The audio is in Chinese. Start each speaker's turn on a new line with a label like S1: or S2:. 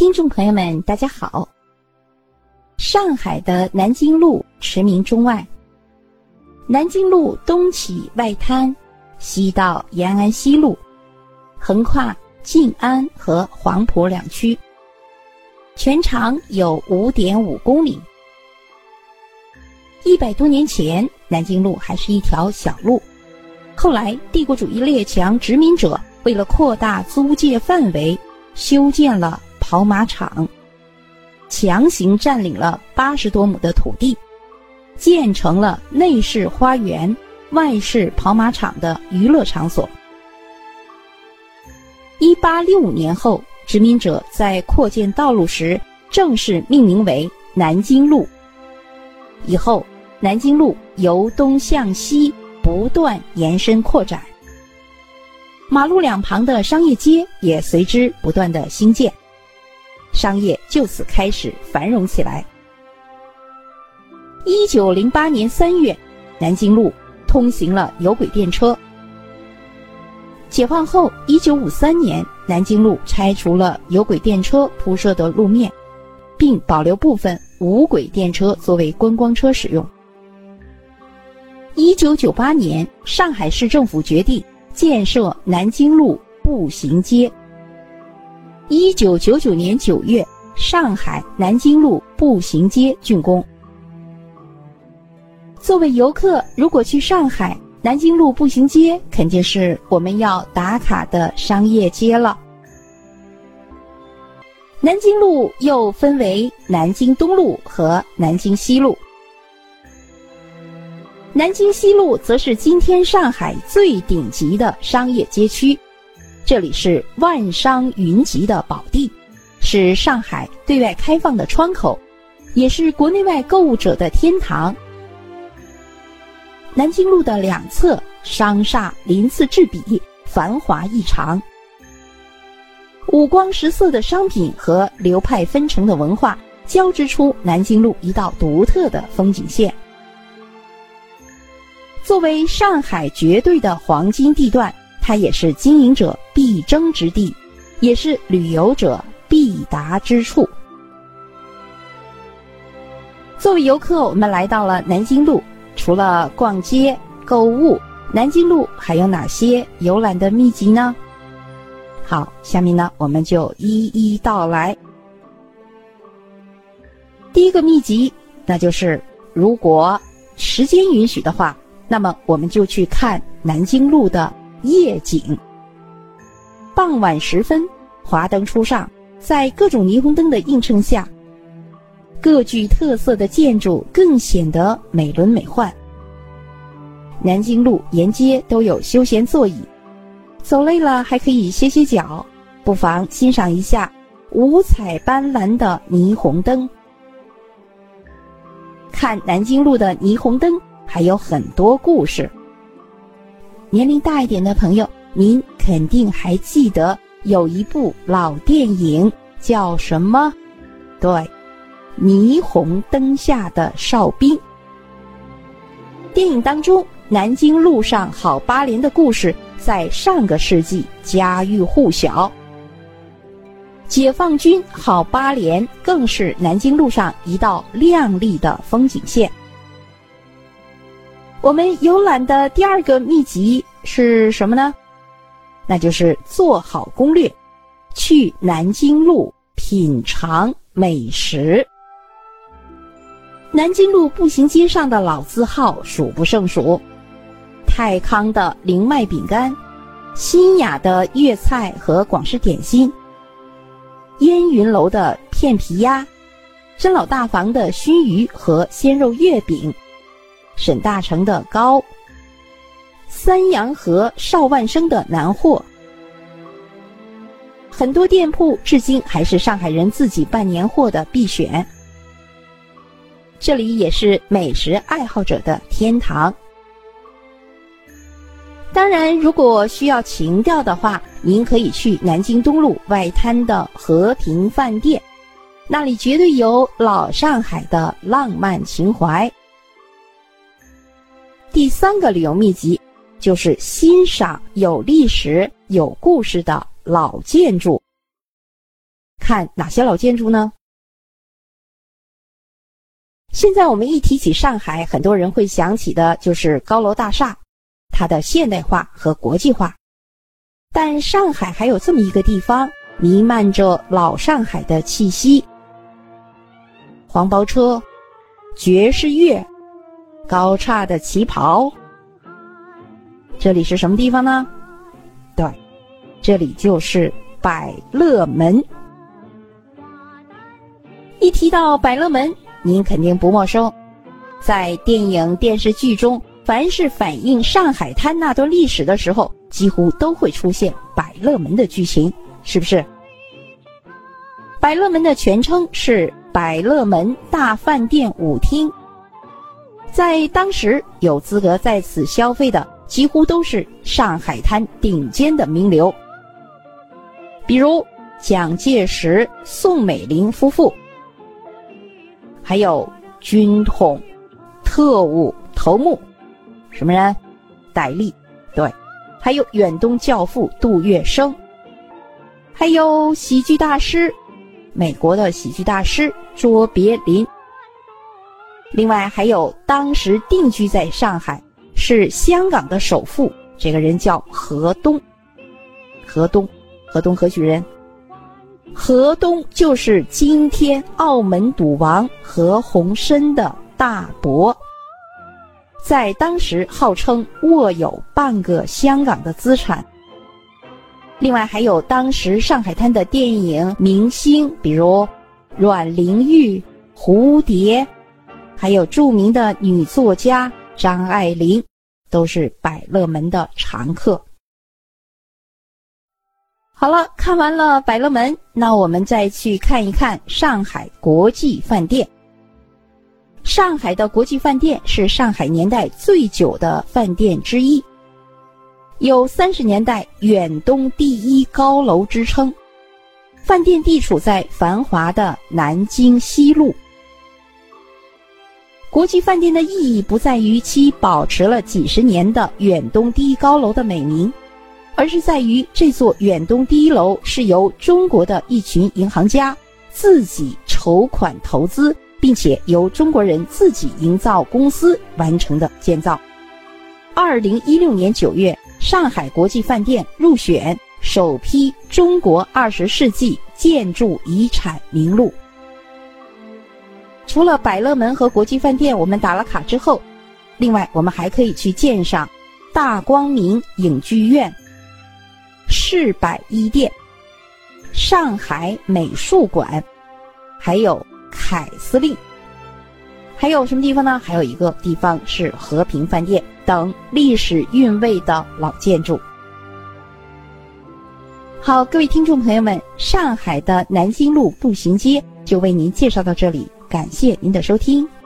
S1: 听众朋友们，大家好。上海的南京路驰名中外。南京路东起外滩，西到延安西路，横跨静安和黄埔两区，全长有五点五公里。一百多年前，南京路还是一条小路，后来帝国主义列强殖民者为了扩大租界范围，修建了。跑马场，强行占领了八十多亩的土地，建成了内饰花园、外饰跑马场的娱乐场所。一八六五年后，殖民者在扩建道路时正式命名为南京路。以后，南京路由东向西不断延伸扩展，马路两旁的商业街也随之不断的兴建。商业就此开始繁荣起来。一九零八年三月，南京路通行了有轨电车。解放后，一九五三年，南京路拆除了有轨电车铺设的路面，并保留部分无轨电车作为观光车使用。一九九八年，上海市政府决定建设南京路步行街。一九九九年九月，上海南京路步行街竣工。作为游客，如果去上海南京路步行街，肯定是我们要打卡的商业街了。南京路又分为南京东路和南京西路。南京西路则是今天上海最顶级的商业街区。这里是万商云集的宝地，是上海对外开放的窗口，也是国内外购物者的天堂。南京路的两侧商厦鳞次栉比，繁华异常。五光十色的商品和流派纷呈的文化交织出南京路一道独特的风景线。作为上海绝对的黄金地段。它也是经营者必争之地，也是旅游者必达之处。作为游客，我们来到了南京路，除了逛街购物，南京路还有哪些游览的秘籍呢？好，下面呢我们就一一道来。第一个秘籍，那就是如果时间允许的话，那么我们就去看南京路的。夜景。傍晚时分，华灯初上，在各种霓虹灯的映衬下，各具特色的建筑更显得美轮美奂。南京路沿街都有休闲座椅，走累了还可以歇歇脚，不妨欣赏一下五彩斑斓的霓虹灯。看南京路的霓虹灯，还有很多故事。年龄大一点的朋友，您肯定还记得有一部老电影叫什么？对，《霓虹灯下的哨兵》。电影当中，南京路上好八连的故事在上个世纪家喻户晓。解放军好八连更是南京路上一道亮丽的风景线。我们游览的第二个秘籍是什么呢？那就是做好攻略，去南京路品尝美食。南京路步行街上的老字号数不胜数：泰康的灵麦饼干、新雅的粤菜和广式点心、烟云楼的片皮鸭、真老大房的熏鱼和鲜肉月饼。沈大成的糕，三阳和邵万生的南货，很多店铺至今还是上海人自己办年货的必选。这里也是美食爱好者的天堂。当然，如果需要情调的话，您可以去南京东路外滩的和平饭店，那里绝对有老上海的浪漫情怀。第三个旅游秘籍，就是欣赏有历史、有故事的老建筑。看哪些老建筑呢？现在我们一提起上海，很多人会想起的就是高楼大厦，它的现代化和国际化。但上海还有这么一个地方，弥漫着老上海的气息：黄包车、爵士乐、高叉的旗袍。这里是什么地方呢？对，这里就是百乐门。一提到百乐门，您肯定不陌生。在电影、电视剧中，凡是反映上海滩那段历史的时候，几乎都会出现百乐门的剧情，是不是？百乐门的全称是百乐门大饭店舞厅。在当时，有资格在此消费的。几乎都是上海滩顶尖的名流，比如蒋介石、宋美龄夫妇，还有军统、特务头目，什么人？戴笠，对，还有远东教父杜月笙，还有喜剧大师，美国的喜剧大师卓别林。另外还有当时定居在上海。是香港的首富，这个人叫何东。何东，何东何许人？何东就是今天澳门赌王何鸿燊的大伯，在当时号称握有半个香港的资产。另外还有当时上海滩的电影明星，比如阮玲玉、蝴蝶，还有著名的女作家张爱玲。都是百乐门的常客。好了，看完了百乐门，那我们再去看一看上海国际饭店。上海的国际饭店是上海年代最久的饭店之一，有三十年代远东第一高楼之称。饭店地处在繁华的南京西路。国际饭店的意义不在于其保持了几十年的远东第一高楼的美名，而是在于这座远东第一楼是由中国的一群银行家自己筹款投资，并且由中国人自己营造公司完成的建造。二零一六年九月，上海国际饭店入选首批中国二十世纪建筑遗产名录。除了百乐门和国际饭店，我们打了卡之后，另外我们还可以去鉴赏大光明影剧院、市百一店、上海美术馆，还有凯司令。还有什么地方呢？还有一个地方是和平饭店等历史韵味的老建筑。好，各位听众朋友们，上海的南京路步行街就为您介绍到这里。感谢您的收听。